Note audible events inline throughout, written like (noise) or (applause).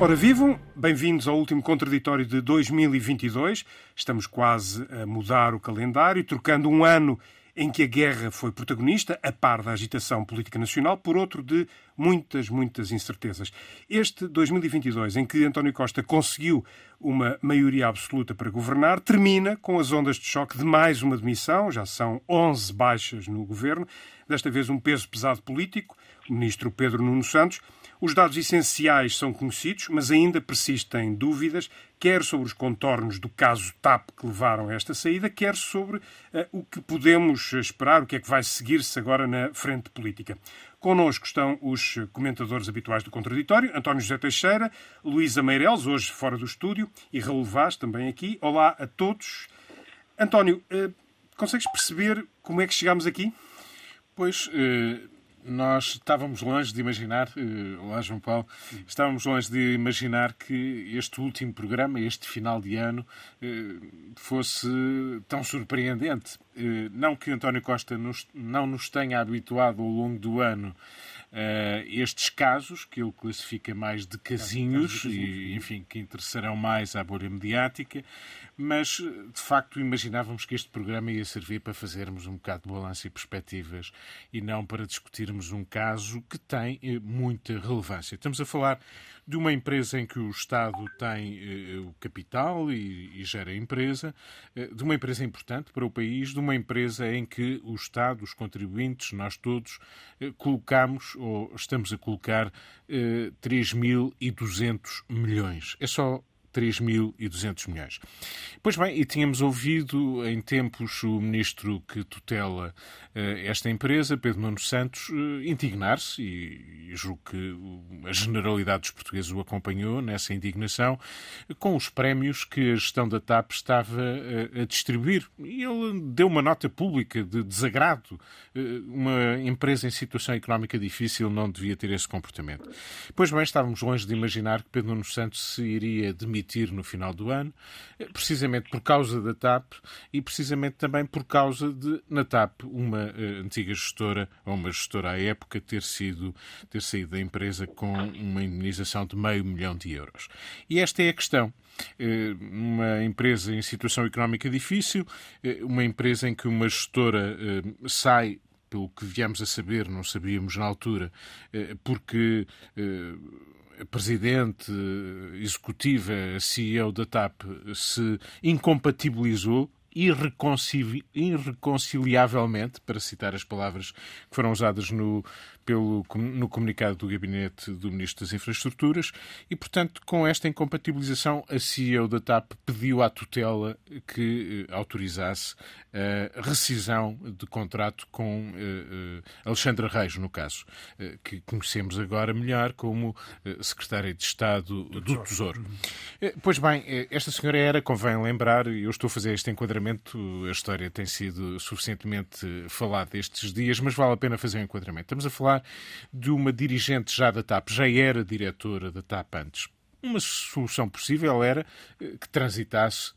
Ora, vivam, bem-vindos ao último contraditório de 2022. Estamos quase a mudar o calendário, trocando um ano em que a guerra foi protagonista, a par da agitação política nacional, por outro de muitas, muitas incertezas. Este 2022, em que António Costa conseguiu uma maioria absoluta para governar, termina com as ondas de choque de mais uma demissão, já são 11 baixas no governo, desta vez um peso pesado político, o ministro Pedro Nuno Santos, os dados essenciais são conhecidos, mas ainda persistem dúvidas, quer sobre os contornos do caso TAP que levaram a esta saída, quer sobre uh, o que podemos esperar, o que é que vai seguir-se agora na frente política. Connosco estão os comentadores habituais do Contraditório, António José Teixeira, Luísa Meireles, hoje fora do estúdio, e Raul Vaz, também aqui. Olá a todos. António, uh, consegues perceber como é que chegámos aqui? Pois, uh nós estávamos longe de imaginar, uh, olá João Paulo, estávamos longe de imaginar que este último programa, este final de ano, uh, fosse tão surpreendente. Uh, não que António Costa nos, não nos tenha habituado ao longo do ano uh, estes casos, que ele classifica mais de casinhos, e, enfim, que interessarão mais à bolha mediática, mas de facto imaginávamos que este programa ia servir para fazermos um bocado de balanço e perspectivas e não para discutirmos um caso que tem eh, muita relevância. Estamos a falar de uma empresa em que o Estado tem eh, o capital e, e, gera a empresa, eh, de uma empresa importante para o país, de uma empresa em que o Estado, os contribuintes, nós todos, eh, colocamos ou estamos a colocar eh, 3.200 milhões. É só 3.200 milhões. Pois bem, e tínhamos ouvido em tempos o ministro que tutela uh, esta empresa, Pedro Nuno Santos, uh, indignar-se, e, julgo que a generalidade dos portugueses o acompanhou nessa indignação, com os prémios que a gestão da TAP estava uh, a distribuir. E ele deu uma nota pública de desagrado. uma empresa em situação económica difícil não devia ter esse comportamento. Pois bem, estávamos longe de imaginar que Pedro Nuno Santos se iria demitir emitir no final do ano, eh, precisamente por causa da TAP e precisamente também por causa de, na TAP, uma uh, antiga gestora, ou uma gestora à época, ter, sido, ter saído da empresa com uma indenização de meio milhão de euros. E esta é a questão eh, uma empresa em situação económica difícil, uma empresa em que uma gestora sai pelo que viemos a saber, não sabíamos na altura, porque presidente, executiva, CEO da TAP se incompatibilizou irreconciliavelmente, para citar as palavras que foram usadas no, pelo, no comunicado do Gabinete do Ministro das Infraestruturas, e, portanto, com esta incompatibilização, a CEO da TAP pediu à tutela que eh, autorizasse a rescisão de contrato com eh, eh, Alexandra Reis, no caso, que conhecemos agora melhor como Secretária de Estado do Tesouro. Pois bem, esta senhora era, convém lembrar, eu estou a fazer este enquadramento a história tem sido suficientemente falada estes dias, mas vale a pena fazer um enquadramento. Estamos a falar de uma dirigente já da TAP, já era diretora da TAP antes. Uma solução possível era eh, que transitasse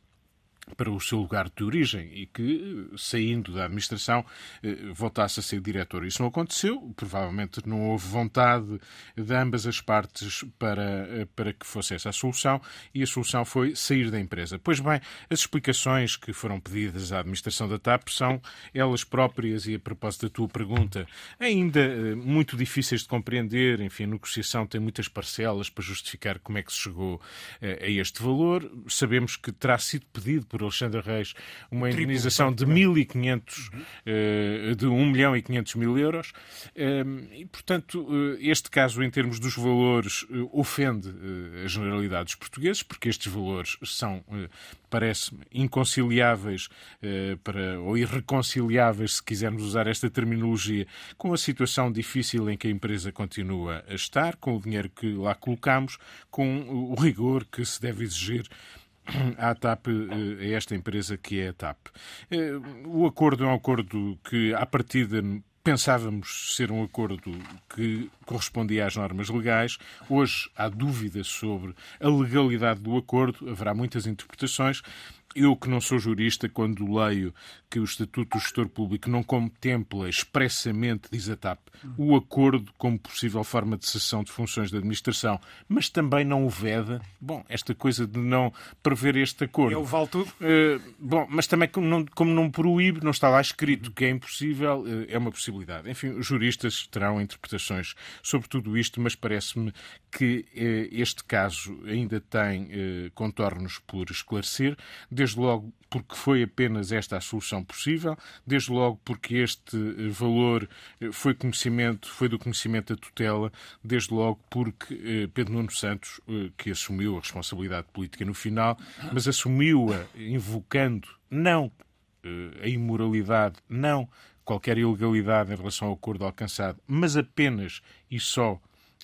para o seu lugar de origem e que, saindo da administração, eh, voltasse a ser diretor. Isso não aconteceu, provavelmente não houve vontade de ambas as partes para, eh, para que fosse essa a solução e a solução foi sair da empresa. Pois bem, as explicações que foram pedidas à administração da TAP são elas próprias, e a propósito da tua pergunta, ainda eh, muito difíceis de compreender. Enfim, a negociação tem muitas parcelas para justificar como é que se chegou a este valor. Sabemos que terá sido pedido por Alexandre Reis uma indenização de 1.500, uhum. Eh, de 1 milhão e 500 mil euros. Eh, e, portanto, eh, este caso, em termos dos valores, ofende a generalidade dos portugueses, porque estes valores são, parece-me, inconciliáveis para, ou irreconciliáveis, se quisermos usar esta terminologia, com a situação difícil em que a empresa continua a estar, com o dinheiro que lá colocamos, com o rigor que se deve exigir à TAP, eh, a esta empresa que é a TAP. Eh, o acordo é um acordo que, à partida, pensávamos ser um acordo que correspondia às normas legais. Hoje há dúvidas sobre a legalidade do acordo, haverá muitas interpretações. Eu que não sou jurista, quando leio que o Estatuto do Gestor Público não contempla expressamente, diz a TAP, o acordo como possível forma de cessão de funções de administração, mas também não o veda, bom, esta coisa de não prever este acordo. O vale tudo. Uh, bom, mas também como não, como não proíbe, não está lá escrito que é impossível, uh, é uma possibilidade. Enfim, os juristas terão interpretações sobre tudo isto, mas parece-me que uh, este caso ainda tem contornos por esclarecer desde logo porque foi apenas esta a solução possível, desde logo porque este eh, valor eh, foi conhecimento, foi do conhecimento da tutela, desde logo porque eh, Pedro Nuno Santos, que assumiu a responsabilidade política no final, mas assumiu-a invocando não a imoralidade, não qualquer ilegalidade em relação ao acordo alcançado, mas apenas e só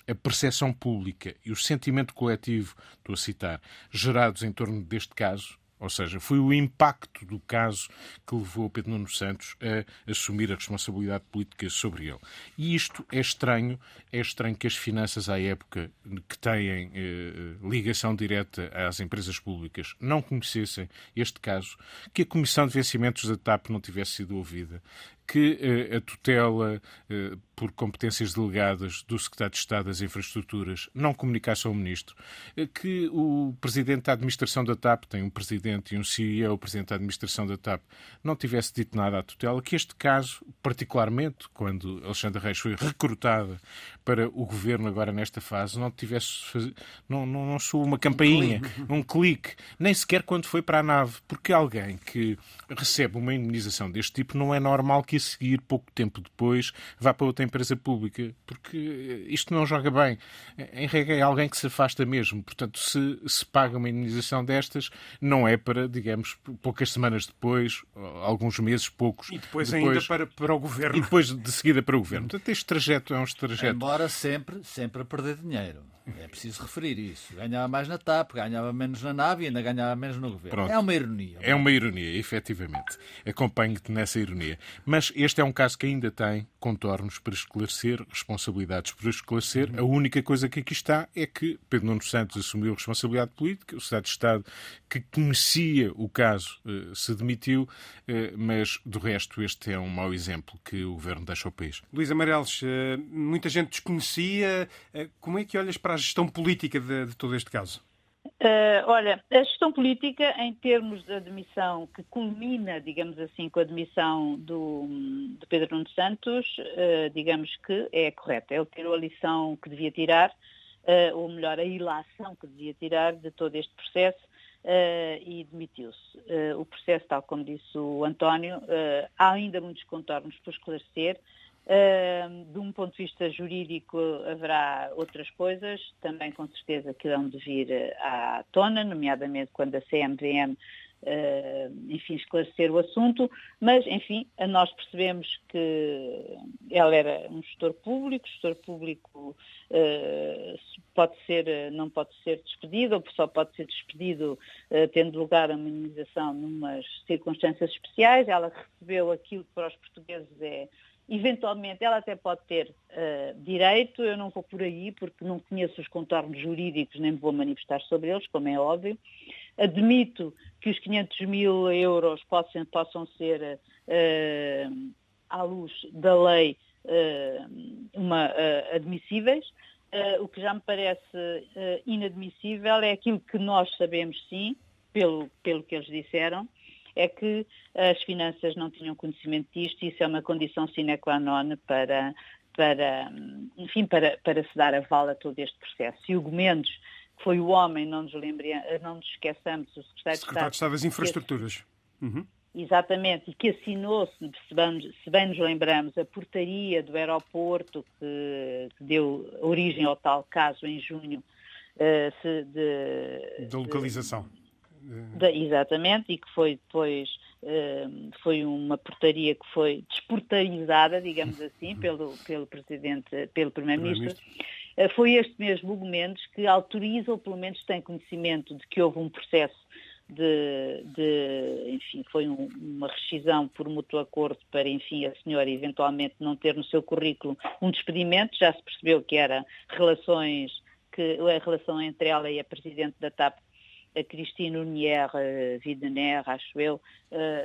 a percepção pública e o sentimento coletivo, estou a citar, gerados em torno deste caso, ou seja, foi o impacto do caso que levou Pedro Nuno Santos a assumir a responsabilidade política sobre ele. E isto é estranho, é estranho que as finanças à época que têm eh, ligação direta às empresas públicas não conhecessem este caso, que a Comissão de Vencimentos da TAP não tivesse sido ouvida, que eh, a tutela eh, por competências delegadas do Secretário de Estado das Infraestruturas não comunicasse ao Ministro, eh, que o Presidente da Administração da TAP, tem um Presidente e um CEO, o Presidente da Administração da TAP, não tivesse dito nada à tutela, que este caso, particularmente quando Alexandre Reis foi recrutada para o Governo agora nesta fase, não tivesse, não, não, não soou uma campainha, (laughs) um clique, nem sequer quando foi para a nave, porque alguém que recebe uma indemnização deste tipo não é normal que a seguir, pouco tempo depois, vá para outra empresa pública, porque isto não joga bem. Em regra, é alguém que se afasta mesmo. Portanto, se se paga uma indenização destas, não é para, digamos, poucas semanas depois, alguns meses, poucos. E depois, depois ainda para, para o governo. E depois de seguida para o governo. (laughs) Portanto, este trajeto é um trajeto. Embora sempre, sempre a perder dinheiro. É preciso referir isso. Ganhava mais na TAP, ganhava menos na nave e ainda ganhava menos no governo. Pronto. É uma ironia. É uma ironia, efetivamente. Acompanho-te nessa ironia. Mas este é um caso que ainda tem contornos para esclarecer, responsabilidades para esclarecer. A única coisa que aqui está é que Pedro Nuno Santos assumiu a responsabilidade política, o Estado de Estado que conhecia o caso eh, se demitiu, eh, mas do resto este é um mau exemplo que o governo deixa ao país. Luís Amarelos, eh, muita gente desconhecia. Como é que olhas para a gestão política de, de todo este caso? Uh, olha, a gestão política, em termos de admissão, que culmina, digamos assim, com a admissão do, de Pedro Nuno Santos, uh, digamos que é correta. Ele tirou a lição que devia tirar, uh, ou melhor, a ilação que devia tirar de todo este processo e demitiu-se. o processo, tal como disse o António, há ainda muitos contornos por esclarecer. Uh, de um ponto de vista jurídico haverá outras coisas, também com certeza que irão de vir eh, à tona, nomeadamente quando a CMVM, uh, enfim, esclarecer o assunto, mas, enfim, nós percebemos que ela era um gestor público, gestor público uh, pode ser, não pode ser despedido, ou só pode ser despedido tendo lugar a minimização numas circunstâncias especiais, ela recebeu aquilo que para os portugueses é Eventualmente ela até pode ter uh, direito, eu não vou por aí porque não conheço os contornos jurídicos nem me vou manifestar sobre eles, como é óbvio. Admito que os 500 mil euros possam, possam ser, uh, à luz da lei, uh, uma, admissíveis. o que já me parece inadmissível é aquilo que nós sabemos sim, pelo, pelo que eles disseram, é que as finanças não tinham conhecimento disto e isso é uma condição sine qua non para, para, enfim, para, para se dar aval a todo este processo. E o Gomendes, que foi o homem, não nos, lembre, não nos esqueçamos, o Secretário, Secretário de Estado das Infraestruturas. Uhum. Exatamente, e que assinou, se, se bem nos lembramos, a portaria do aeroporto que, que deu origem ao tal caso em junho uh, de, de localização. De, da, exatamente, e que foi depois uh, foi uma portaria que foi desportarizada, digamos assim, pelo, pelo Presidente, pelo Primeiro-Ministro. uh, foi este mesmo Gomes que autoriza, ou pelo menos tem conhecimento de que houve um processo de, de enfim, foi um, uma rescisão por mútuo acordo para, enfim, a senhora eventualmente não ter no seu currículo um despedimento, já se percebeu que era relações, que a relação entre ela e a Presidente da TAP a Cristina Unier Widener, acho eu,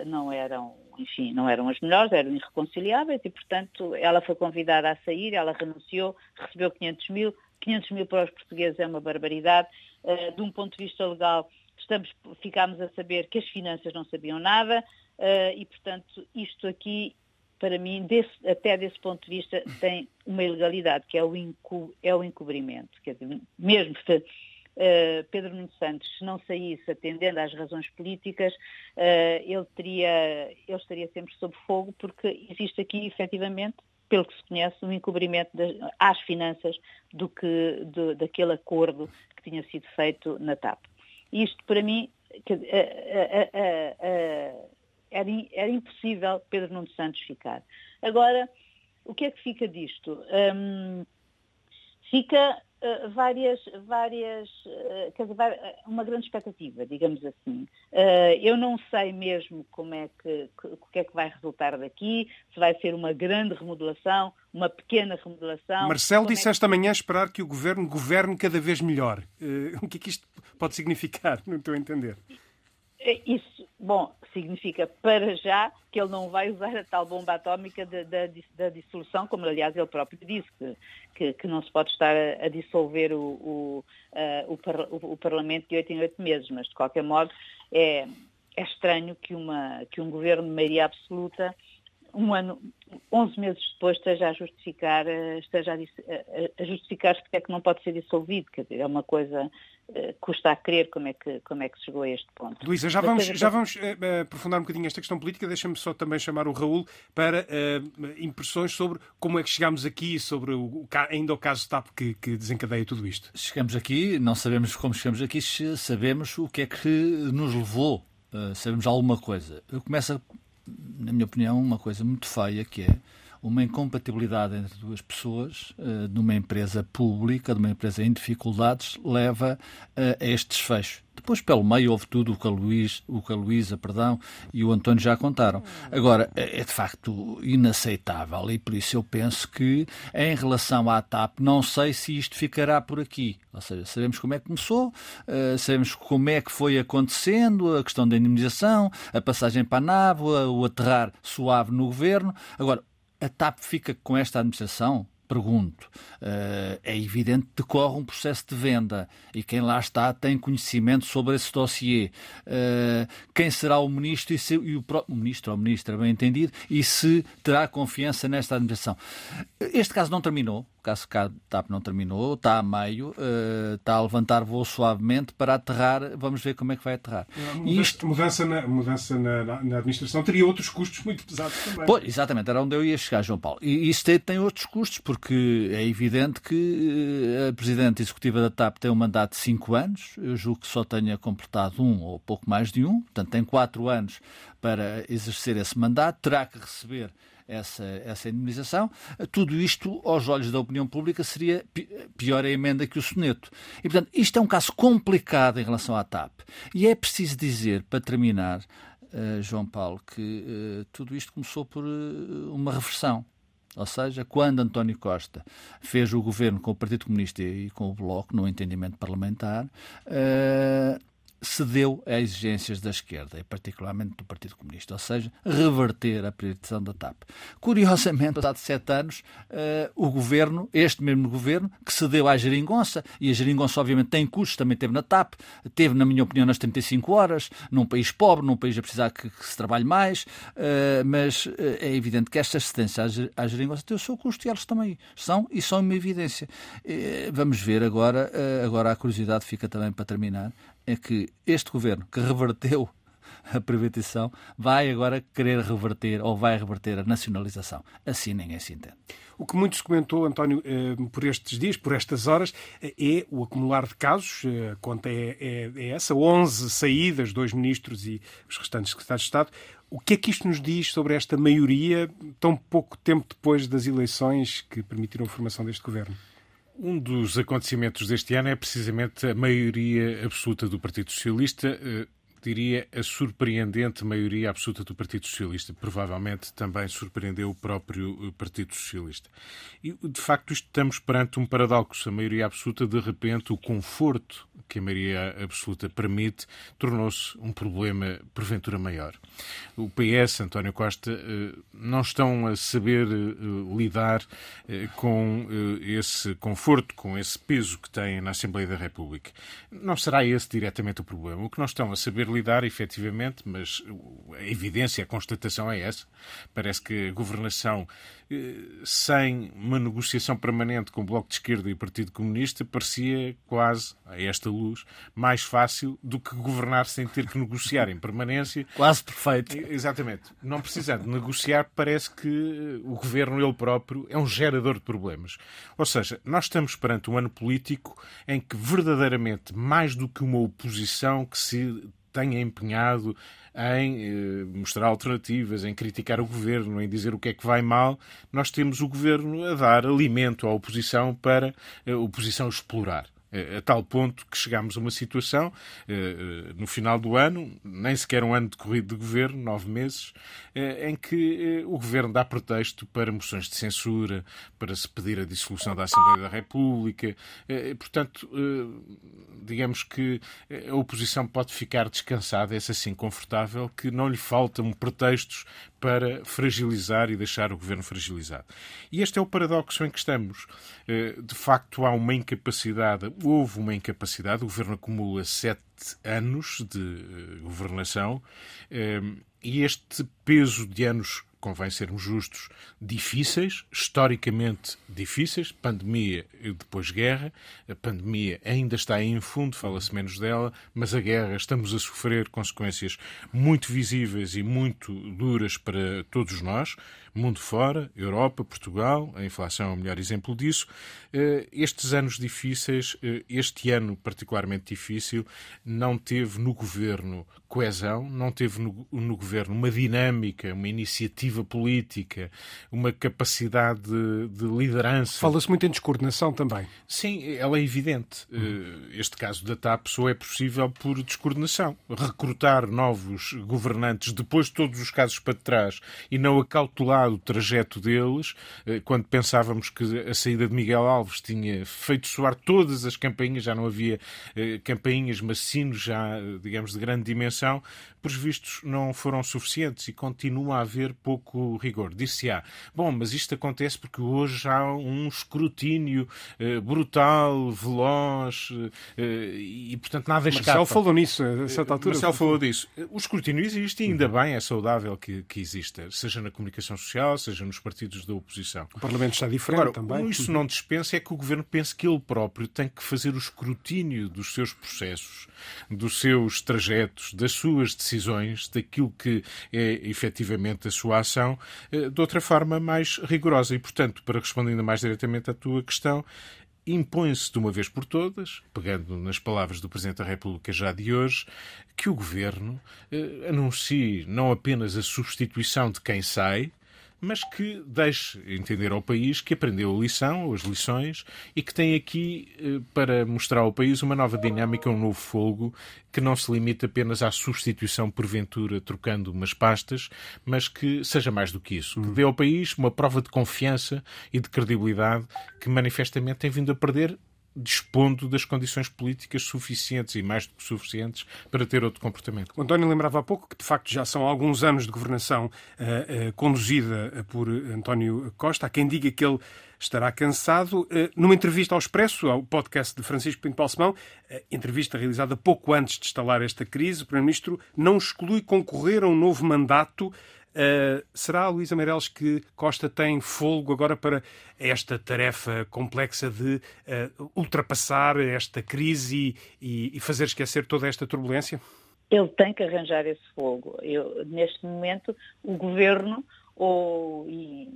não eram, enfim, não eram as melhores, eram irreconciliáveis e, portanto, ela foi convidada a sair, ela renunciou, recebeu 500 mil, 500 mil para os portugueses é uma barbaridade. de um ponto de vista legal, estamos, ficámos a saber que as finanças não sabiam nada e, portanto, isto aqui para mim, desse, até desse ponto de vista, tem uma ilegalidade, que é o, é o encobrimento. Quer dizer, mesmo se Pedro Nuno Santos não saísse atendendo às razões políticas, uh, ele, teria, ele estaria sempre sob fogo, porque existe aqui, efetivamente, pelo que se conhece, um encobrimento às finanças do que, do, daquele acordo que tinha sido feito na TAP. Isto, para mim, que, uh, era, era impossível Pedro Nuno Santos ficar. Agora, o que é que fica disto? Um, fica várias, várias, uh, quer dizer, uma grande expectativa, digamos assim. Eu não sei mesmo como é que, que, o que é que vai resultar daqui, se vai ser uma grande remodelação, uma pequena remodelação. Marcelo disse é que... esta manhã esperar que o governo governe cada vez melhor. (laughs) o que é que isto pode significar, (laughs) no teu entender? Isso, bom, significa para já que ele não vai usar a tal bomba atómica da, dissolução, como aliás ele próprio disse, que, que, não se pode estar a, a dissolver o, o, uh, o, o, Parlamento de oito em oito meses, mas de qualquer modo é, é estranho que, uma, que um governo de maioria absoluta um ano, 11 meses depois esteja a justificar, eh, esteja a, a justificar porque é que não pode ser dissolvido. Quer dizer, é uma coisa uh, custa a crer como é que, como é que se chegou a este ponto. Luísa, já vamos, já vamos uh, aprofundar um bocadinho esta questão política. Deixa-me só também chamar o Raul para uh, impressões sobre como é que chegámos aqui, sobre o, ainda o caso TAP que, que desencadeia tudo isto. Chegamos aqui, não sabemos como chegamos aqui, sabemos o que é que nos levou. sabemos alguma coisa. Eu começo na minha opinião, uma coisa muito feia que é uma incompatibilidade entre duas pessoas uh, numa empresa pública, de uma empresa em dificuldades, leva uh, a este desfecho. Depois, pelo meio, houve tudo o que a, Luís, o que a Luísa perdão, e o António já contaram. Agora, é, é de facto inaceitável e por isso eu penso que, em relação à TAP, não sei se isto ficará por aqui. Ou seja, sabemos como é que começou, uh, sabemos como é que foi acontecendo, a questão da indemnização, a passagem para a nave, o aterrar suave no governo. Agora, a TAP fica com esta administração? Pergunto. Uh, é evidente que decorre um processo de venda e quem lá está tem conhecimento sobre esse dossiê. Uh, quem será o ministro e, se, e o, o, ministro ou ministra, bem entendido, e se terá confiança nesta administração. Este caso não terminou caso a TAP não terminou, está a meio, uh, está a levantar voo suavemente para aterrar, vamos ver como é que vai aterrar. mudança, Isto... mudança, na, mudança na, na, administração teria outros custos muito pesados também. Pois, exatamente, era onde eu ia chegar, João Paulo. E isso tem, tem outros custos, porque é evidente que eh, a Presidente Executiva da TAP tem um mandato de 5 anos, eu julgo que só tenha completado um ou pouco mais de um, portanto tem 4 anos para exercer esse mandato, terá que receber essa, essa indemnização. Tudo isto, aos olhos da opinião pública, seria pior a emenda que o soneto. E, portanto, isto é um caso complicado em relação à TAP. E é preciso dizer, para terminar, uh, João Paulo, que uh, tudo isto começou por uh, uma reversão. Ou seja, quando António Costa fez o governo com o Partido Comunista e com o Bloco, no entendimento parlamentar, cedeu a exigências da esquerda, e particularmente do Partido Comunista, ou seja, reverter a privatização da TAP. Curiosamente, passado sete anos, uh, o governo, este mesmo governo, que cedeu à geringonça, e a geringonça obviamente tem custos, também teve na TAP, teve, na minha opinião, nas 35 horas, num país pobre, num país a precisar que, que se trabalhe mais, uh, mas uh, é evidente que esta cedência à, à geringonça tem o seu custo, e eles também são, e são uma evidência. vamos ver agora, agora a curiosidade fica também para terminar, é que este governo, que reverteu a privatização, vai agora querer reverter ou vai reverter a nacionalização. Assim ninguém se entende. O que muito se comentou, António, eh, por estes dias, por estas horas, eh, é o acumular de casos. Eh, a conta é, é, é essa: 11 saídas, dois ministros e os restantes secretários de Estado. O que é que isto nos diz sobre esta maioria, tão pouco tempo depois das eleições que permitiram a formação deste governo? Um dos acontecimentos deste ano é precisamente a maioria absoluta do Partido Socialista, eh, diria, a surpreendente maioria absoluta do Partido Socialista. Provavelmente também surpreendeu o próprio eh, Partido Socialista. E, de facto, estamos perante um paradoxo. A maioria absoluta, de repente, o conforto que a maioria absoluta permite, tornou-se um problema, porventura, maior. O PS, António Costa, eh, não estão a saber eh, lidar com esse conforto, com esse peso que têm na Assembleia da República. Não será esse diretamente o problema. O que não estão a saber lidar, efetivamente, mas a evidência, a constatação é essa. Parece que a governação, eh, sem uma negociação permanente com o Bloco de Esquerda e o Partido Comunista, parecia quase, a esta luz, mais fácil do que governar sem ter que negociar em permanência. (laughs) Quase perfeito. Exatamente. Não precisando negociar, parece que o governo, ele próprio, é um gerador de problemas. Ou seja, nós estamos perante um ano político em que verdadeiramente, mais do que uma oposição que se tenha empenhado em eh, mostrar alternativas, em criticar o governo, em dizer o que é que vai mal, nós temos o governo a dar alimento à oposição para a oposição explorar a tal ponto que chegámos a uma situação eh, eh, no final do ano, nem sequer um ano decorrido de governo, nove meses, eh, em que o governo dá pretexto para moções de censura, para se pedir a dissolução da Assembleia da República. Portanto, digamos que a oposição pode ficar descansada, essa sim confortável, que não lhe faltam pretextos para fragilizar e deixar o governo fragilizado. E este é o paradoxo em que estamos. De facto, há uma incapacidade houve uma incapacidade, o governo acumula sete anos de uh, governação uh, e este peso de anos convém sermos justos, difíceis, historicamente difíceis, pandemia e depois guerra. A pandemia ainda está em fundo, fala-se menos dela, mas a guerra estamos a sofrer consequências muito visíveis e muito duras para todos nós mundo fora, Europa, Portugal, a inflação é o melhor exemplo disso. Eh, estes anos difíceis, eh, este ano particularmente difícil, não teve no governo coesão, não teve no, no governo uma dinâmica, uma iniciativa política, uma capacidade de, de liderança. Fala-se muito em descoordenação também. Sim, ela é evidente. Uhum. Este caso da TAP só é possível por descoordenação. Recrutar novos governantes depois de todos os casos para trás e não acautelar o trajeto deles, eh, quando pensávamos que a saída de Miguel Alves tinha feito soar todas as campainhas, já não havia eh, campainhas, mas sinos já, digamos, de grande dimensão, por vistos não foram suficientes e continua a haver pouco rigor. Disse-se, bom, mas isto acontece porque hoje há um escrutínio eh, brutal, veloz e, portanto, nada escapa. Marcelo falou nisso a certa altura. Marcelo falou disso. O escrutínio existe e ainda uhum. bem, é saudável que, que exista, seja na comunicação social, social, seja nos partidos da oposição. O Parlamento está diferente Agora, também. Isso não dispensa é que o Governo pense que ele próprio tem que fazer o escrutínio dos seus processos, dos seus trajetos, das suas decisões, daquilo que é efetivamente a sua ação, eh, de outra forma mais rigorosa. E, portanto, para responder ainda mais diretamente à tua questão, impõe-se de uma vez por todas, pegando nas palavras do Presidente da República já de hoje, que o Governo eh, anuncie não apenas a substituição de quem sai, mas que deixe entender ao país que aprendeu a lição, as lições, e que tem aqui eh, para mostrar ao país uma nova dinâmica, um novo fogo, que não se limita apenas à substituição porventura trocando umas pastas, mas que seja mais do que isso, que dê ao país uma prova de confiança e de credibilidade que manifestamente tem vindo a perder dispondo das condições políticas suficientes e mais do que suficientes para ter outro comportamento. O António lembrava há pouco que, de facto, já são alguns anos de governação uh, uh, conduzida por António Costa. Há quem diga que ele estará cansado. Numa entrevista ao Expresso, ao podcast de Francisco Pinto Balsemão, entrevista realizada pouco antes de instalar esta crise, o Primeiro-Ministro não exclui concorrer a um novo mandato Uh, será, Luísa Meireles, que Costa tem folgo agora para esta tarefa complexa de uh, ultrapassar esta crise e, e, fazer esquecer toda esta turbulência? Ele tem que arranjar esse fogo. Eu, neste momento, o governo ou, e,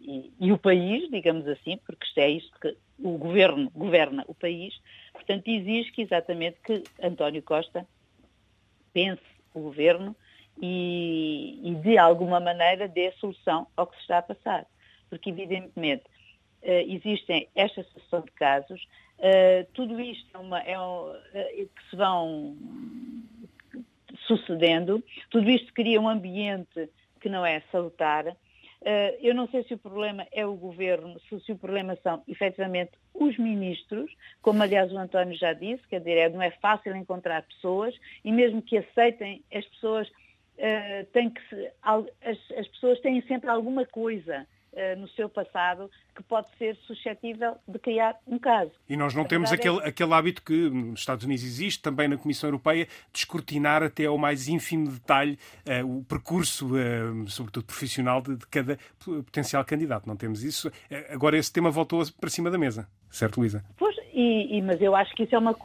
e, e, o país, digamos assim, porque isto é isto que o governo governa o país, portanto, exige que exatamente que António Costa pense o governo e, e, de alguma maneira dê solução ao que se está a passar. Porque, evidentemente, uh, existem esta sucessão de casos, uh, tudo isto é uma, é um, uh, que se vão sucedendo. Tudo isto cria um ambiente que não é salutar. Eu não sei se o problema é o governo, se, se, o problema são efetivamente os ministros, como aliás o António já disse, quer dizer, é, não é fácil encontrar pessoas e mesmo que aceitem, as pessoas uh, têm que se, as, as pessoas têm sempre alguma coisa uh, no seu passado que pode ser suscetível de criar um caso. E nós não a temos aquele, é... aquele hábito que nos Estados Unidos existe, também na Comissão Europeia, de escrutinar até ao mais ínfimo detalhe uh, o percurso, uh, sobretudo profissional, de, de, cada potencial candidato. Não temos isso. agora esse tema voltou para cima da mesa, certo, Luísa? Pois, e, e, mas eu acho que isso é uma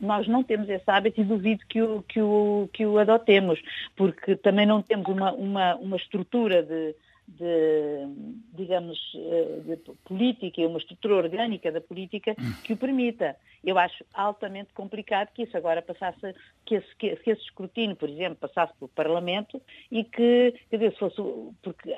nós não temos esse hábito e duvido que o, que o, que o adotemos, porque também não temos uma, uma, uma estrutura de de, digamos, eh, de política e uma estrutura orgânica da política que o permita. Eu acho altamente complicado que isso agora passasse, que esse, que esse escrutínio, por exemplo, passasse pelo Parlamento e que, quer dizer, se, fosse, porque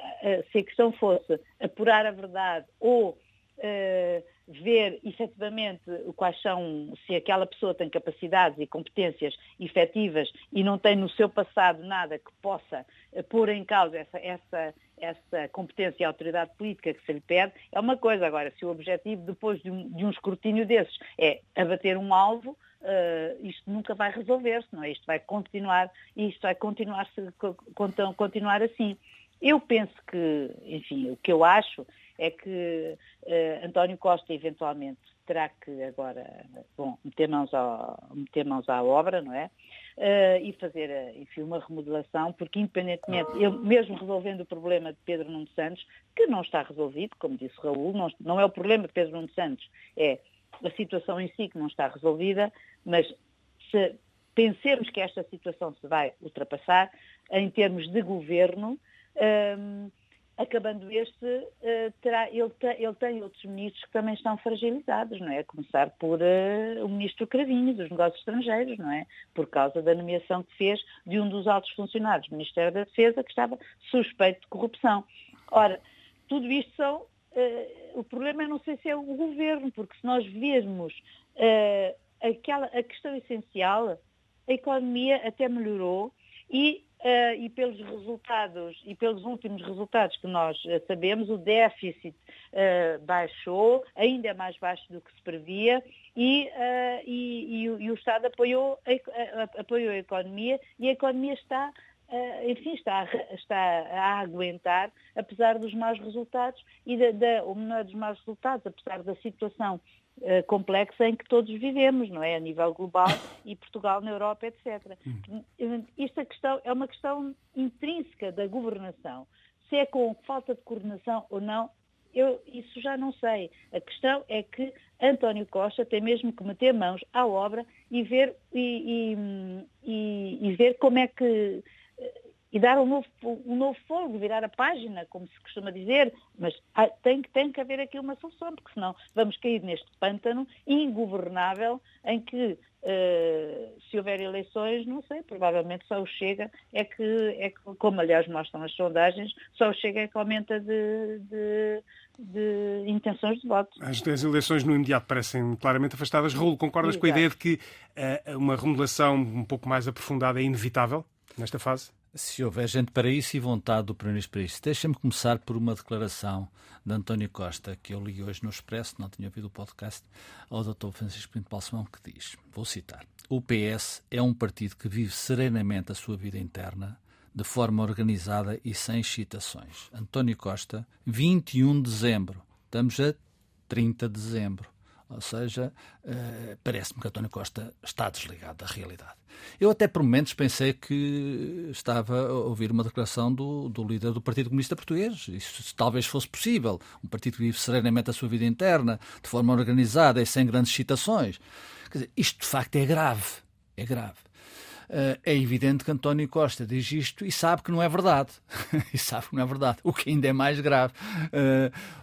se a questão fosse apurar a verdade ou uh, ver efetivamente quais são, se aquela pessoa tem capacidades e competências efetivas e não tem no seu passado nada que possa pôr em causa essa, essa, essa competência e autoridade política que se lhe pede, é uma coisa. Agora, se o objetivo depois de um, de um escrutínio desses é abater um alvo, uh, isto nunca vai resolver-se, não é? Isto vai continuar e isto vai continuar, continuar assim. Eu penso que, enfim, o que eu acho é que uh, António Costa eventualmente terá que agora, bom, meter mãos, ao, meter mãos à obra, não é? uh, e fazer, uh, enfim, uma remodelação, porque independentemente, mesmo resolvendo o problema de Pedro Nuno Santos, que não está resolvido, como disse Raul, não, não é o problema de Pedro Nuno Santos, é a situação em si que não está resolvida, mas se pensemos que esta situação se vai ultrapassar, em termos de governo, um, acabando este, uh, terá, ele, ele, tem outros ministros que também estão fragilizados, não é? A começar por uh, o ministro Cravinho, dos Negócios Estrangeiros, não é? Por causa da nomeação que fez de um dos altos funcionários do Ministério da Defesa que estava suspeito de corrupção. Ora, tudo isto são... Uh, o problema é não sei se é o governo, porque se nós virmos aquela, a questão essencial, a economia até melhorou e Uh, e pelos resultados e pelos últimos resultados que nós uh, sabemos, o déficit uh, baixou, ainda mais baixo do que se previa, e, e, e, o, e o, Estado apoiou a, a, apoiou a economia e a economia está, enfim, está, está a aguentar, apesar dos maus resultados, e da, da, ou melhor dos maus resultados, apesar da situação eh, complexa em que todos vivemos, não é? A nível global e Portugal na Europa, etc. Esta questão é uma questão intrínseca da governação. Se é com falta de coordenação ou não, eu isso já não sei. A questão é que António Costa tem mesmo que meter mãos à obra e ver, e, e, e, e ver como é que e dar um novo, um novo fogo, virar a página, como se costuma dizer, mas tem, tem que haver aqui uma solução, porque senão vamos cair neste pântano ingovernável em que, uh, se houver eleições, não sei, provavelmente só o Chega é que, é que como aliás mostram as sondagens, só o Chega é que aumenta de, de, de intenções de voto. As, as, eleições no imediato parecem claramente afastadas. Raul, concordas Exato. com a ideia de que uh, uma remodelação um pouco mais aprofundada é inevitável nesta fase? Se houver gente para isso e vontade do Primeiro-Ministro para isso. Deixa-me começar por uma declaração de António Costa, que eu li hoje no Expresso, não tinha ouvido o podcast, ao Dr. Francisco Pinto Balsemão, que diz, vou citar, o PS é um partido que vive serenamente a sua vida interna, de forma organizada e sem excitações. António Costa, 21 de dezembro. Estamos a 30 de dezembro. Ou seja, uh, parece-me que António Costa está desligado da realidade. Eu até por momentos pensei que estava a ouvir uma declaração do, do líder do Partido Comunista Português. Isso talvez fosse possível. Um partido que vive serenamente a sua vida interna, de forma organizada e sem grandes citações. Quer dizer, isto de facto é grave. É grave. Uh, é evidente que António Costa diz isto e sabe que não é verdade. (laughs) e sabe que não é verdade, o que ainda é mais grave.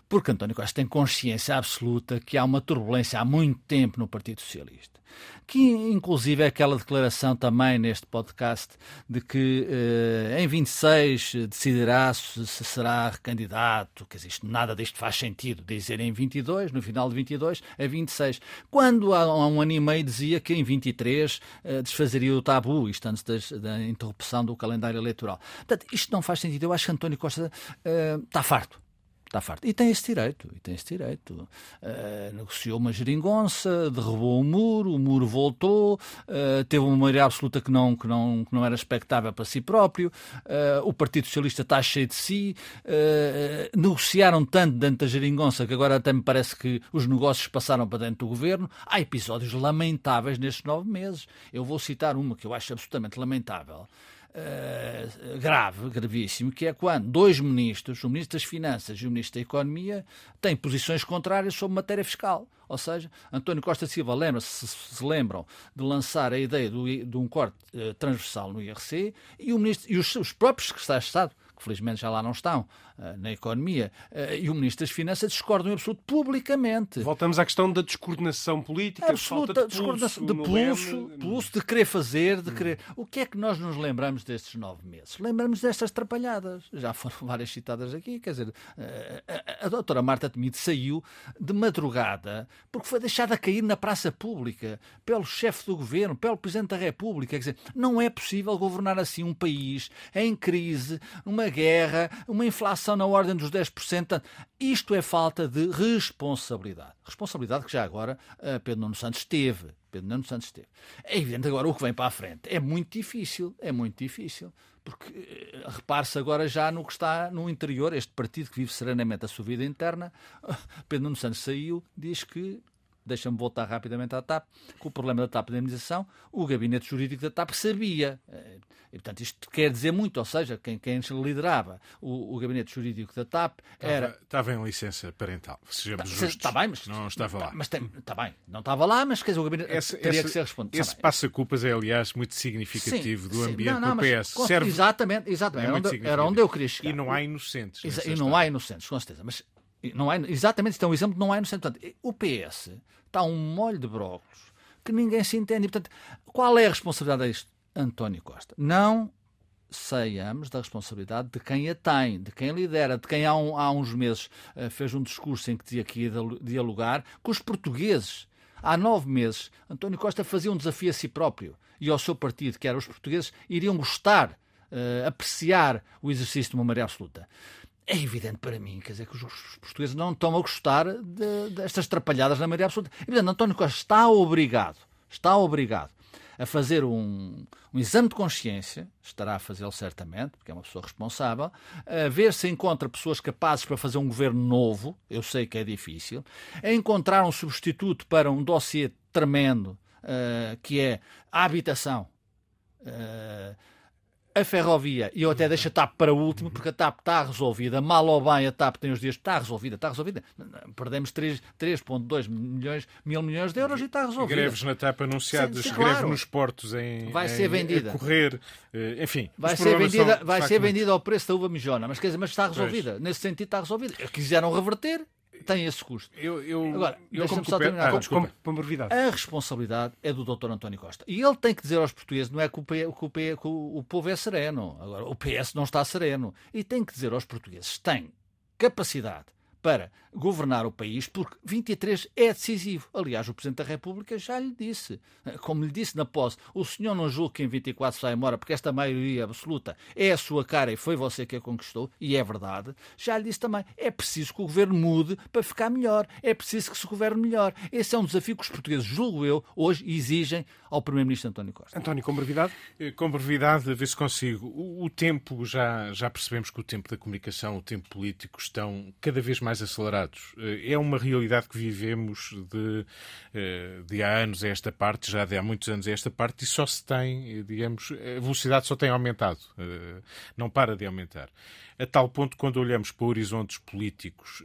Porque António Costa tem consciência absoluta que há uma turbulência há muito tempo no Partido Socialista. que inclusive é aquela declaração também neste podcast de que eh, em 26 decidirá se, se será candidato, que existe nada disto faz sentido dizer em 22, no final de 22 a 26, quando há, há um ano e meio dizia que em 23 eh, desfazeria o tabu, isto antes das, da interrupção do calendário eleitoral. Portanto, isto não faz sentido. Eu acho que António Costa uh, está farto está farto. E tem esse direito, e tem esse direito. Uh, negociou uma geringonça, derrubou o muro, o muro voltou, uh, teve uma maioria absoluta que não, que não, que não era expectável para si próprio, uh, o Partido Socialista está cheio de si, negociaram tanto dentro da geringonça que agora até me parece que os negócios passaram para dentro do governo. Há episódios lamentáveis nestes nove meses. Eu vou citar uma que eu acho absolutamente lamentável. Uh, grave, gravíssimo, que é quando dois ministros, o Ministro das Finanças e o Ministro da Economia, têm posições contrárias sobre matéria fiscal. Ou seja, António Costa Silva lembra-se, se, lembram, de lançar a ideia do, de um corte uh, transversal no IRC e, o ministro, e os, os próprios secretários de Estado que felizmente já lá não estão, eh, na economia, eh, e o Ministro das Finanças discordam em absoluto publicamente. Voltamos à questão da descoordenação política, Absoluta de descoordenação, de pulso, pulso, de querer fazer, de querer... O que é que nós nos lembramos destes nove meses? Lembramos destas trapalhadas. Já foram (laughs) várias citadas aqui, quer dizer, eh, a, a, a doutora Marta Temido saiu de madrugada porque foi deixada cair na praça pública pelo chefe do governo, pelo Presidente da República. Quer dizer, não é possível governar assim um país em crise, uma guerra, uma inflação na ordem dos 10%. Isto é falta de responsabilidade. Responsabilidade que já agora uh, Pedro Nuno Santos teve. Pedro Nuno Santos teve. É evidente agora o que vem para a frente. É muito difícil, é muito difícil. Porque uh, repare-se agora já no que está no interior, este partido que vive serenamente a sua vida interna. (laughs) Pedro Nuno Santos saiu, diz que deixa-me voltar rapidamente à TAP, com o problema da TAP da indemnização, o gabinete jurídico da TAP sabia. Eh, e, portanto, isto quer dizer muito, ou seja, quem, quem liderava o, o gabinete jurídico da TAP era... Estava, estava em licença parental, sejamos tá, justos. Está bem, mas... Não estava lá. Mas tem, está bem, não estava lá, mas quer dizer, o gabinete esse, teria esse, que ser respondido. Esse passa-culpas é, aliás, muito significativo sim, do ambiente não, não, do PS. Serve... Exatamente, exatamente. É era, onde, era onde eu queria chegar. E não há inocentes. e não há inocentes, com certeza. Mas não há, exatamente, isto é um exemplo, não há inocente. Portanto, o PS está um molho de brócolos que ninguém se entende. Portanto, qual é a responsabilidade disto? António Costa. Não saiamos da responsabilidade de quem a tem, de quem lidera, de quem há, um, há uns meses uh, fez um discurso em que dizia que ia dialogar com os portugueses. Há nove meses, António Costa fazia um desafio a si próprio e ao seu partido, que era os portugueses, iriam gostar, uh, apreciar o exercício de uma maioria absoluta é evidente para mim, quer dizer, que os portugueses não estão a gostar de, destas trapalhadas na maioria absoluta. É evidente, António Costa está obrigado, está obrigado a fazer um, um exame de consciência, estará a fazê-lo certamente, porque é uma pessoa responsável, a ver se encontra pessoas capazes para fazer um governo novo, eu sei que é difícil, a encontrar um substituto para um dossiê tremendo, uh, que é a habitação. Uh, a ferrovia, e eu até deixo a TAP para o último, porque a TAP está resolvida, mal ou bem a TAP tem os dias, está resolvida, está resolvida. Perdemos 3,2 milhões, mil milhões de euros e está resolvida. Greves na TAP anunciadas, sim, sim, greve claro. nos portos em, vai ser vendida. correr, eh, enfim. Vai ser vendida, vai ser vendida ao preço da uva mijona, mas, quer dizer, mas está resolvida. Pois. Nesse sentido está resolvida. Quiseram reverter, tem esse custo. Eu, eu, Agora, eu como só terminar. Ah. A responsabilidade é do Dr. António Costa. E ele tem que dizer aos portugueses, não é que o, P, que o, P, que o, o povo é sereno. Agora, o PS não está sereno. E tem que dizer aos portugueses, tem capacidade para governar o país, porque 23 é decisivo. Aliás, o Presidente da República já lhe disse, como lhe disse na posse, o senhor não julga que em 24 sai embora, porque esta maioria absoluta é a sua cara e foi você que a conquistou, e é verdade. Já lhe disse também, é preciso que o governo mude para ficar melhor, é preciso que se governe melhor. Esse é um desafio que os portugueses, julgo eu, hoje exigem ao Primeiro-Ministro António Costa. António, com brevidade? Eh, com brevidade, a ver se consigo. O, o tempo, já, já percebemos que o tempo da comunicação, o tempo político estão cada vez mais acelerados eh, é uma realidade que vivemos de, eh, de há anos a esta parte, já de há muitos anos a esta parte, e só se tem, digamos, a velocidade só tem aumentado, eh, não para de aumentar. A tal ponto, quando olhamos para horizontes políticos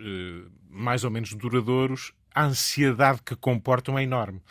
mais ou menos duradouros, a ansiedade que comportam é enorme.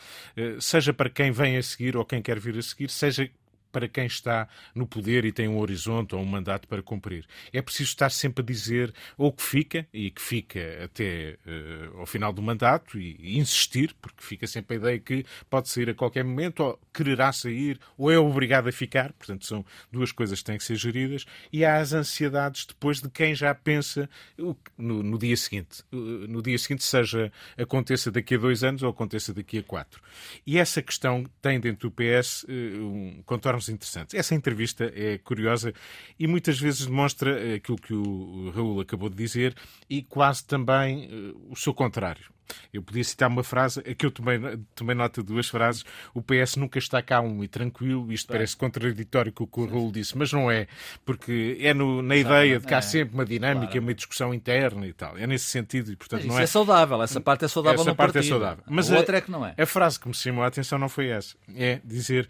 Seja para quem vem a seguir ou quem quer vir a seguir, seja para quem está no poder e tem um horizonte ou um mandato para cumprir. É preciso estar sempre a dizer ou que fica, e que fica até uh, ao final do mandato, e, e, insistir, porque fica sempre a ideia que pode sair a qualquer momento, ou quererá sair, ou é obrigado a ficar. Portanto, são duas coisas que têm que ser geridas. E há as ansiedades depois de quem já pensa no, no dia seguinte. No dia seguinte, seja aconteça daqui a dois anos ou aconteça daqui a quatro. E essa questão tem dentro do PS uh, eh, um contorno interessantes. Essa entrevista é curiosa e muitas vezes demonstra aquilo que o Raul acabou de dizer e quase também uh, o seu contrário. Eu podia citar uma frase, aqui eu tomei, tomei nota de duas frases. O PS nunca está calmo e tranquilo. Isto parece contraditório com o que o Raul disse, mas não é, porque é no, na ideia de que há é. sempre uma dinâmica, claro. uma discussão interna e tal. É nesse sentido. E, portanto, não isso é... é saudável, essa parte é saudável essa parte é partido. é saudável. Mas a outra é que não é. A frase que me chamou a atenção não foi essa. É dizer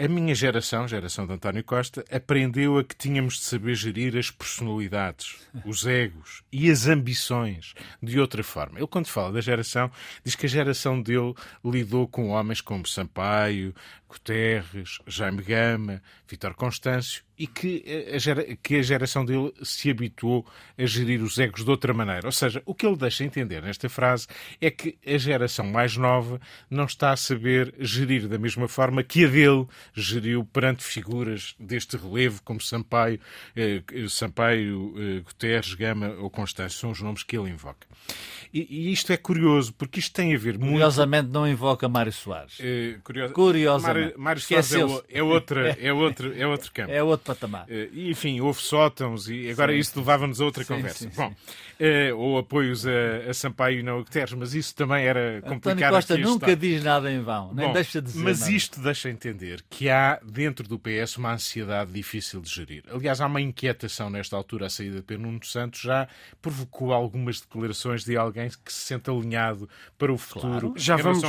a minha geração, geração de António Costa, aprendeu a que tínhamos de saber gerir as personalidades, os egos e as ambições de outra forma. Ele, quando fala da geração, diz que a geração dele lidou com homens como Sampaio, Guterres, Jaime Gama, Vítor Constâncio e que a, gera, que a geração dele se habituou a gerir os egos de outra maneira. Ou seja, o que ele deixa entender nesta frase é que a geração mais nova não está a saber gerir da mesma forma que a dele geriu perante figuras deste relevo, como Sampaio, eh, Sampaio eh, Guterres, Gama ou Constâncio, são os nomes que ele invoca. E, e, isto é curioso, porque isto tem a ver muito... Curiosamente não invoca Mário Soares. Eh. Curiosamente. Mário, Mário Soares é, é, outra, é, outro, é outro campo. É outro patamar. Uh, enfim, houve sótãos e agora sim, isso levava-nos a outra sim, conversa. Sim, Bom, uh, ou apoios a, a Sampaio e não a Guterres, mas isso também era complicado. António Costa nunca diz nada em vão, nem Bom, deixa de dizer Mas nada. isto deixa entender que há dentro do PS uma ansiedade difícil de gerir. Aliás, há uma inquietação nesta altura. A saída de Pedro Nuno Santos já provocou algumas declarações de alguém que se sente alinhado para o futuro. Claro. Já, vamos,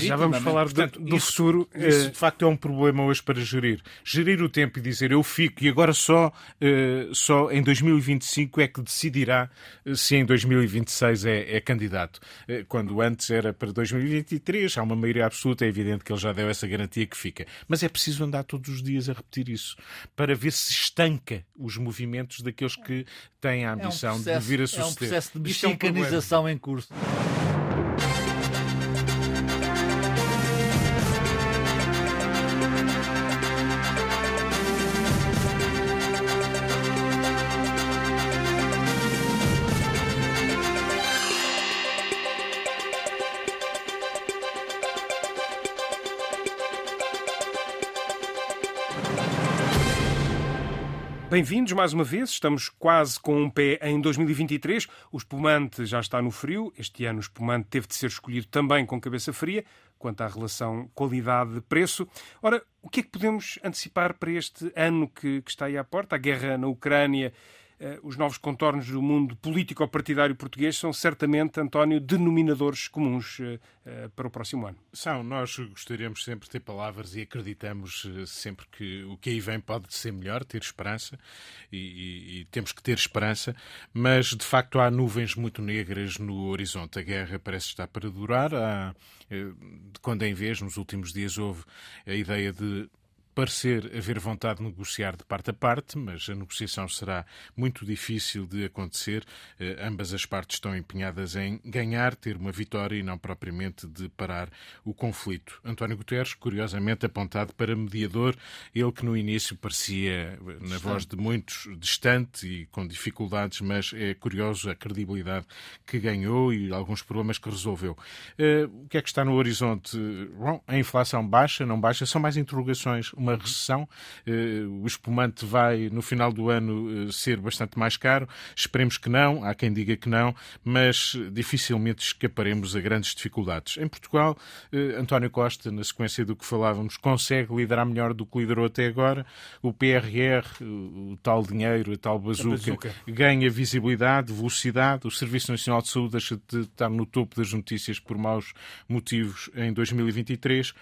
já vamos falar Portanto, do, isso, futuro. Isso, eh, de facto, é um problema hoje para gerir. Gerir o tempo e dizer eu fico e agora só, uh, só em 2025 é que decidirá uh, se em 2026 é, é candidato. Uh, quando antes era para 2023, há uma maioria absoluta, é evidente que ele já deu essa garantia que fica. Mas é preciso andar todos os dias a repetir isso para ver se estanca os movimentos daqueles que têm a ambição é um processo, de vir a suceder. É um processo de mexicanização é um em curso. Bem-vindos mais uma vez. Estamos quase com um pé em 2023. O espumante já está no frio. Este ano o espumante teve de ser escolhido também com cabeça fria, quanto à relação qualidade-preço. Ora, o que é que podemos antecipar para este ano que, que está aí à porta? A guerra na Ucrânia os novos contornos do mundo político-partidário português são certamente, António, denominadores comuns eh, eh, para o próximo ano. São. Nós gostaríamos sempre de ter palavras e acreditamos sempre que o que aí vem pode ser melhor, ter esperança e, e, e temos que ter esperança, mas de facto há nuvens muito negras no horizonte. A guerra parece estar para durar. Há, quando em vez, nos últimos dias, houve a ideia de parecer haver vontade de negociar de parte a parte, mas a negociação será muito difícil de acontecer. Eh, ambas as partes estão empenhadas em ganhar, ter uma vitória e não propriamente de parar o conflito. António Guterres, curiosamente apontado para mediador, ele que no início parecia, na voz de muitos, distante e com dificuldades, mas é curioso a credibilidade que ganhou e alguns problemas que resolveu. Eh, o que é que está no horizonte? Bom, a inflação baixa, não baixa, são mais interrogações uma recessão. Eh, o espumante vai, no final do ano, eh, ser bastante mais caro. Esperemos que não, há quem diga que não, mas dificilmente escaparemos a grandes dificuldades. Em Portugal, eh, António Costa, na sequência do que falávamos, consegue liderar melhor do que liderou até agora. O PRR, o tal dinheiro, a tal bazuca, a bazuca. ganha visibilidade, velocidade. O Serviço Nacional de Saúde deixa de estar no topo das notícias por maus motivos em 2023.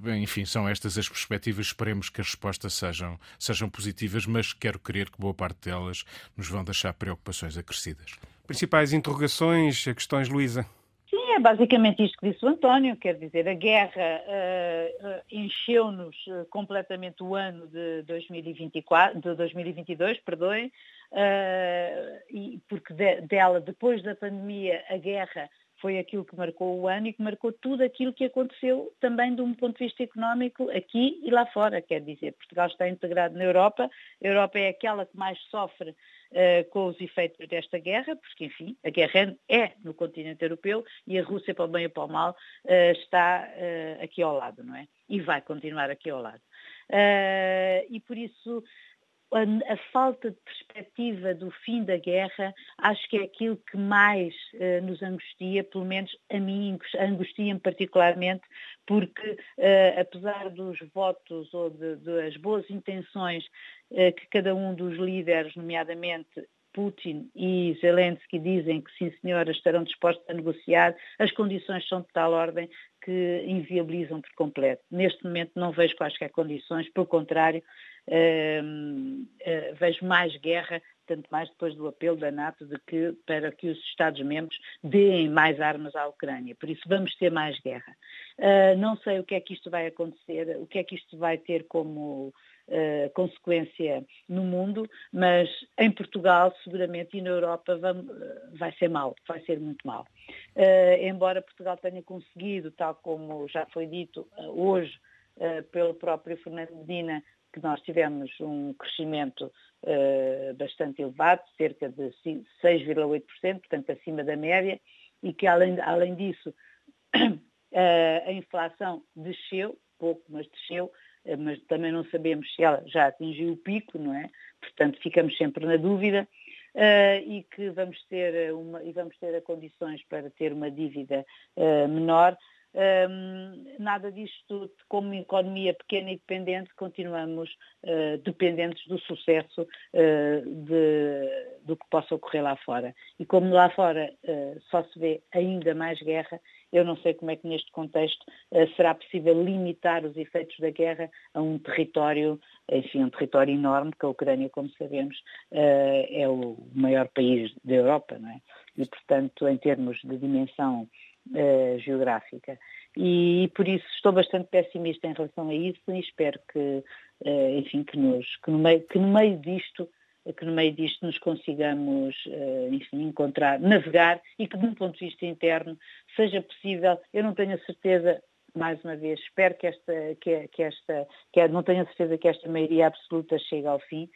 Bem, enfim, são estas as perspectivas Esperemos que as respostas sejam, sejam positivas, mas quero crer que boa parte delas nos vão deixar preocupações acrescidas. Principais interrogações, questões, Luísa? Sim, É basicamente isto que disse o António, quer dizer, a guerra uh, uh, encheu-nos uh, completamente o ano de, 2024, de 2022, perdoem, e porque de, dela, depois da pandemia, a guerra foi aquilo que marcou o ano e que marcou tudo aquilo que aconteceu também de um ponto de vista económico aqui e lá fora. Quer dizer, Portugal está integrado na Europa, a Europa é aquela que mais sofre uh, com os efeitos desta guerra, porque, enfim, a guerra é no continente europeu e a Rússia, para o bem ou para o mal, uh, está uh, aqui ao lado, não é? E vai continuar aqui ao lado. e por isso a, falta de perspectiva do fim da guerra acho que é aquilo que mais uh, nos angustia, pelo menos a mim angustia-me particularmente, porque uh, apesar dos votos ou de, das boas intenções uh, que cada um dos líderes, nomeadamente Putin e Zelensky dizem que sim senhora estarão dispostos a negociar, as condições são de tal ordem que inviabilizam por completo. Neste momento não vejo quaisquer condições, pelo contrário, vejo mais guerra, tanto mais depois do apelo da NATO de que, para que os Estados-membros deem mais armas à Ucrânia. Por isso vamos ter mais guerra. Uh, não sei o que é que isto vai acontecer, o que é que isto vai ter como uh, consequência no mundo, mas em Portugal, seguramente, e na Europa vamos, vai ser mal, vai ser muito mal. embora Portugal tenha conseguido, tal como já foi dito hoje, pelo próprio Fernando Medina, que nós tivemos um crescimento uh, bastante elevado, cerca de 6,8%, portanto acima da média, e que além, além disso uh, (coughs) a inflação desceu, pouco, mas desceu, uh, mas também não sabemos se ela já atingiu o pico, não é? Portanto, ficamos sempre na dúvida. E que vamos ter uma, e vamos ter condições para ter uma dívida menor, nada disto, como economia pequena e dependente, continuamos uh, dependentes do sucesso uh, de, do que possa ocorrer lá fora. E como lá fora uh, só se vê ainda mais guerra, eu não sei como é que neste contexto será possível limitar os efeitos da guerra a um território, enfim, um território enorme, que a Ucrânia, como sabemos, é o maior país da Europa, não é? E, portanto, em termos de dimensão uh, geográfica. E, e, por isso estou bastante pessimista em relação a isso e espero que, uh, enfim, que, nos, que, no meio, que no meio disto que no meio disto nos consigamos, uh, enfim, encontrar, navegar e que de um ponto de vista interno seja possível, eu não tenho a certeza, mais uma vez, espero que esta, que, que esta, que não tenho a certeza que esta maioria absoluta chegue ao fim,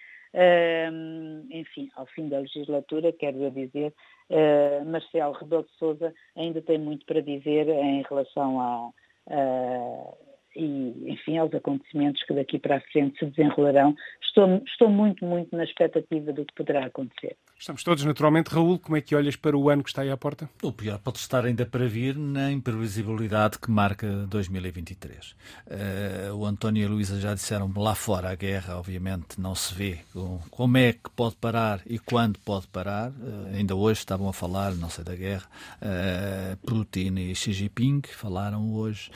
enfim, ao fim da legislatura, quero eu dizer, uh, Marcelo Rebelo de Sousa ainda tem muito para dizer em relação a, a e, enfim, aos acontecimentos que daqui para a frente se desenrolarão. Estou, estou muito, muito na expectativa do que poderá acontecer. Estamos todos, naturalmente. Raul, como é que olhas para o ano que está aí à porta? O pior pode estar ainda para vir na imprevisibilidade que marca 2023. Uh, eh, o António e a Luísa já disseram lá fora a guerra, obviamente, não se vê como é que pode parar e quando pode parar. Uh, ainda hoje estavam a falar, não sei da guerra, uh, Putin e Xi Jinping falaram hoje.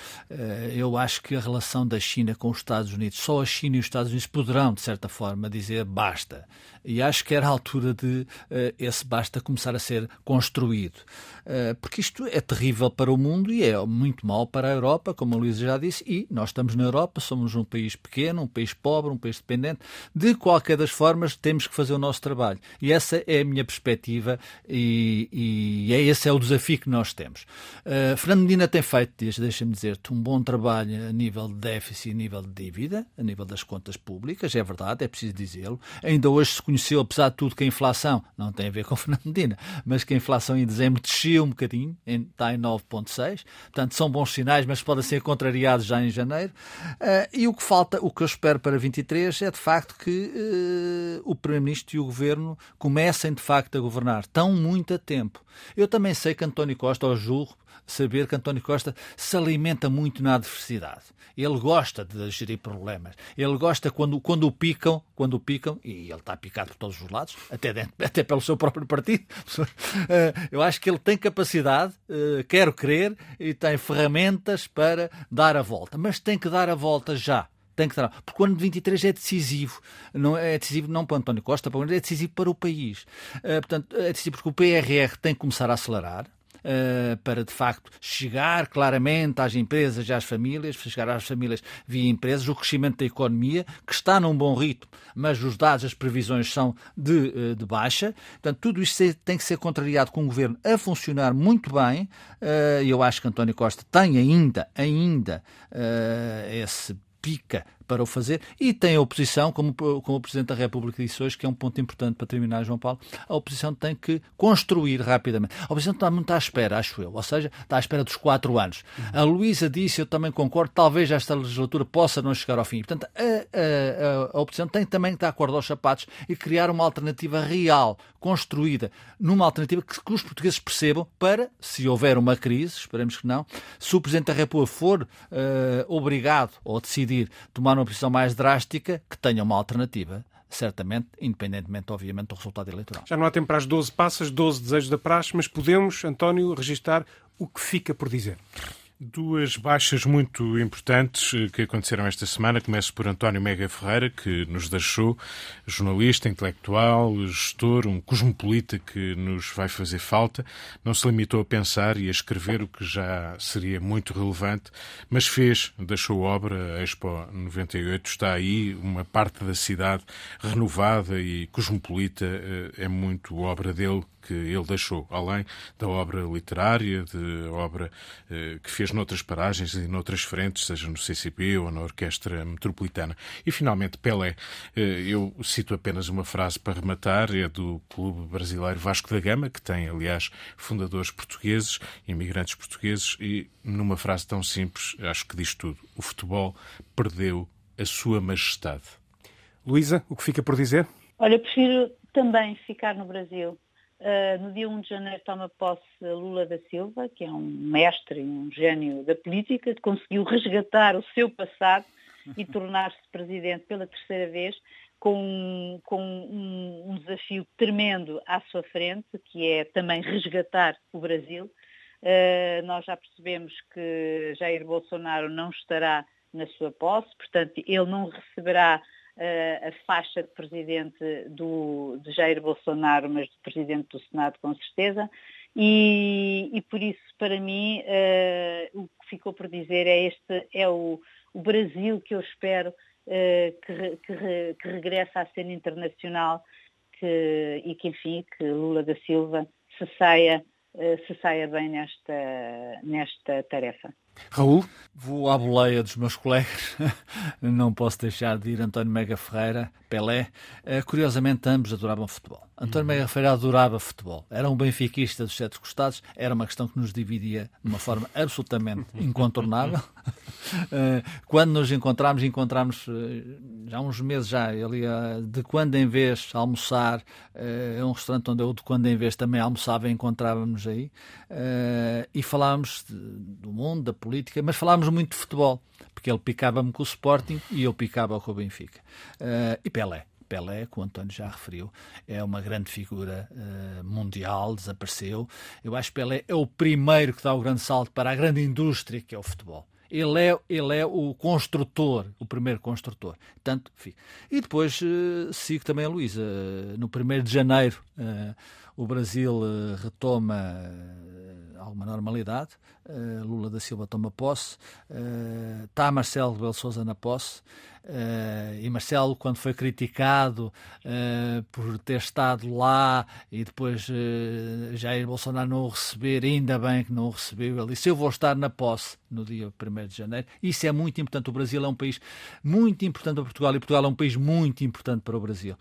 eu acho que a relação da China com os Estados Unidos, só a China e os Estados Unidos poderão, de certa forma, dizer basta. E acho que era a altura de uh, esse basta começar a ser construído. Uh, porque isto é terrível para o mundo e é muito mau para a Europa, como a Luísa já disse, e nós estamos na Europa, somos um país pequeno, um país pobre, um país dependente. De qualquer das formas, temos que fazer o nosso trabalho. E essa é a minha perspectiva e, e é esse é o desafio que nós temos. Uh, Fernando Medina tem feito, deixa-me dizer-te, um bom trabalho a nível de déficit e a nível de dívida, a nível das contas públicas, é verdade, é preciso dizê-lo. Ainda hoje se conheceu, apesar de tudo, que a inflação, não tem a ver com (laughs) Fernando Medina, mas que a inflação em dezembro desceu um bocadinho, está em 9,6. Portanto, são bons sinais, mas podem ser contrariados já em janeiro. Uh, e o que falta, o que eu espero para 23 é de facto que uh, o Primeiro-Ministro e o Governo comecem de facto a governar. Estão muito a tempo. Eu também sei que António Costa, ou julgo, saber que António Costa se alimenta muito na adversidade. Ele gosta de gerir problemas. Ele gosta quando, quando o picam, quando o picam, e ele está picado por todos os lados, até, dentro, (laughs) até pelo seu próprio partido. (laughs) Eh, eu acho que ele tem capacidade, eh, quero crer, e tem ferramentas para dar a volta. Mas tem que dar a volta já tem que dar. Porque o ano de 23 é decisivo. Não é decisivo não para António Costa, é decisivo para o país. Uh, portanto, é decisivo porque o PRR tem que começar a acelerar. Uh, para de facto chegar claramente às empresas e às famílias, chegar às famílias via empresas, o crescimento da economia, que está num bom ritmo, mas os dados, as previsões são de, uh, de baixa. Portanto, tudo isto tem que ser contrariado com o governo a funcionar muito bem. E eu acho que António Costa tem ainda, ainda esse pica para o fazer e tem a oposição, como, como o Presidente da República disse hoje, que é um ponto importante para terminar, João Paulo, a oposição tem que construir rapidamente. A oposição está muito à espera, acho eu, ou seja, está à espera dos quatro anos. A Luísa disse, eu também concordo, talvez esta legislatura possa não chegar ao fim. Portanto, a, a, a oposição tem também que a corda aos sapatos e criar uma alternativa real, construída, numa alternativa que, que os portugueses percebam para, se houver uma crise, esperemos que não, se o Presidente da República for uh, obrigado ou decidir tomar uma posição mais drástica, que tenha uma alternativa certamente, independentemente, obviamente, do resultado eleitoral. Já não há tempo para as 12 passas, 12 desejos da praxe, mas podemos, António, registar o que fica por dizer. Duas baixas muito importantes eh, que aconteceram esta semana. Começo por António Mega Ferreira, que nos deixou, jornalista, intelectual, gestor, um cosmopolita que nos vai fazer falta. Não se limitou a pensar e a escrever, o que já seria muito relevante, mas fez, deixou obra, a Expo 98 está aí, uma parte da cidade renovada e cosmopolita, eh, é muito obra dele que ele deixou, além da obra literária, de obra eh, que fez noutras paragens e noutras frentes, seja no CCP ou na Orquestra Metropolitana. E, finalmente, Pelé. Eh, eu cito apenas uma frase para rematar, é do Clube Brasileiro Vasco da Gama, que tem, aliás, fundadores portugueses, imigrantes portugueses, e numa frase tão simples, acho que diz tudo. O futebol perdeu a sua majestade. Luísa, o que fica por dizer? Olha, prefiro também ficar no Brasil. Uh, no dia 1 de janeiro toma posse Lula da Silva, que é um mestre e um gênio da política, que conseguiu resgatar o seu passado e tornar-se presidente pela terceira vez, com, com um, um, desafio tremendo à sua frente, que é também resgatar o Brasil. Uh, nós já percebemos que Jair Bolsonaro não estará na sua posse, portanto, ele não receberá a faixa de presidente do, de Jair Bolsonaro, mas de presidente do Senado com certeza, e, e por isso, para mim, uh, o que ficou por dizer é este, é o, o Brasil que eu espero uh, que, que, que à cena internacional que, e que, enfim, que Lula da Silva se saia, se saia bem nesta, nesta tarefa. Raul? Vou à boleia dos meus colegas. (laughs) Não posso deixar de ir António Mega Ferreira, Pelé. Uh, curiosamente, ambos adoravam futebol. António uhum. Mega Ferreira adorava futebol. Era um benfiquista dos sete costados. Era uma questão que nos dividia de uma forma (laughs) absolutamente incontornável. Uh, (laughs) quando nos encontramos, encontramos uh, já há uns meses já. Ele ia de quando em vez almoçar. É um restaurante onde eu de quando em vez também almoçava e encontrávamos aí. e falávamos de, do mundo, da política, mas falámos muito de futebol, porque ele picava-me com o Sporting e eu picava com o Benfica. Uh, e Pelé. Pelé, que o António já referiu, é uma grande figura uh, mundial, desapareceu. Eu acho que Pelé é o primeiro que dá o grande salto para a grande indústria que é o futebol. Ele é, ele é o construtor, o primeiro construtor. Tanto, enfim. E depois uh, sigo também a Luísa. Uh, no 1 de janeiro, o Brasil retoma alguma normalidade. Uh, Lula da Silva toma posse. Está Marcelo Rebelo Souza na posse. E Marcelo, quando foi criticado por ter estado lá e depois Jair Bolsonaro não o receber, ainda bem que não o recebeu, ele disse: Eu vou estar na posse no dia 1 de janeiro. Isso é muito importante. O Brasil é um país muito importante para Portugal e Portugal é um país muito importante para o Brasil.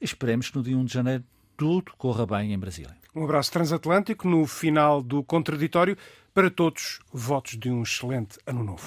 esperemos que no dia 1 de janeiro tudo corra bem em Brasília. Um abraço transatlântico no final do contraditório. Para todos, votos de um excelente ano novo.